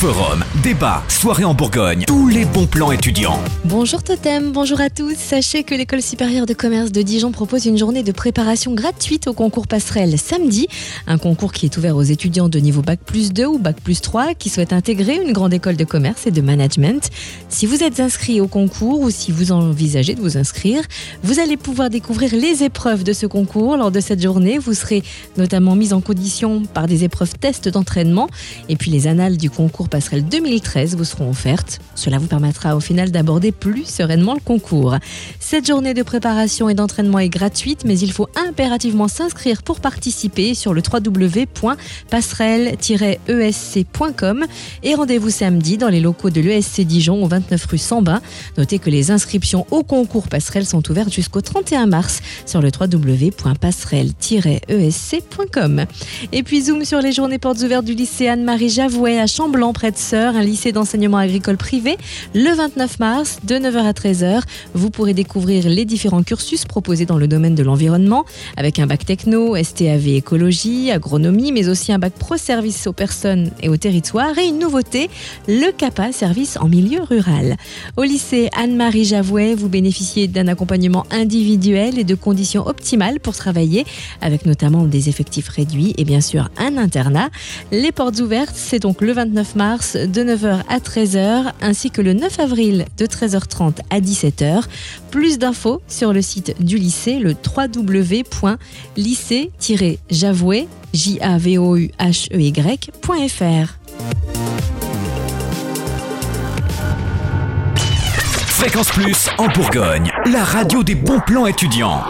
Forum, débat, soirée en Bourgogne, tous les bons plans étudiants. Bonjour Totem, bonjour à tous. Sachez que l'École supérieure de commerce de Dijon propose une journée de préparation gratuite au concours passerelle samedi. Un concours qui est ouvert aux étudiants de niveau Bac plus 2 ou Bac plus 3 qui souhaitent intégrer une grande école de commerce et de management. Si vous êtes inscrit au concours ou si vous envisagez de vous inscrire, vous allez pouvoir découvrir les épreuves de ce concours lors de cette journée. Vous serez notamment mis en condition par des épreuves tests d'entraînement et puis les annales du concours passerelle 2013 vous seront offertes. Cela vous permettra au final d'aborder plus sereinement le concours. Cette journée de préparation et d'entraînement est gratuite, mais il faut impérativement s'inscrire pour participer sur le www.passerelle-esc.com et rendez-vous samedi dans les locaux de l'ESC Dijon au 29 rue Sambin. Notez que les inscriptions au concours passerelle sont ouvertes jusqu'au 31 mars sur le www.passerelle-esc.com. Et puis zoom sur les journées portes ouvertes du lycée Anne-Marie Javouet à Chamblanc près de Sœur, un lycée d'enseignement agricole privé, le 29 mars de 9h à 13h. Vous pourrez découvrir les différents cursus proposés dans le domaine de l'environnement avec un bac techno, STAV écologie, agronomie, mais aussi un bac pro service aux personnes et aux territoires et une nouveauté, le CAPA service en milieu rural. Au lycée Anne-Marie Javouet, vous bénéficiez d'un accompagnement individuel et de conditions optimales pour travailler avec notamment des effectifs réduits et bien sûr un internat. Les portes ouvertes, c'est donc le 29 mars de 9h à 13h ainsi que le 9 avril de 13h30 à 17h. Plus d'infos sur le site du lycée, le www.lycée-javouet, J-A-V-O-U-H-E-Y.fr. Fréquence Plus en Bourgogne, la radio des bons plans étudiants.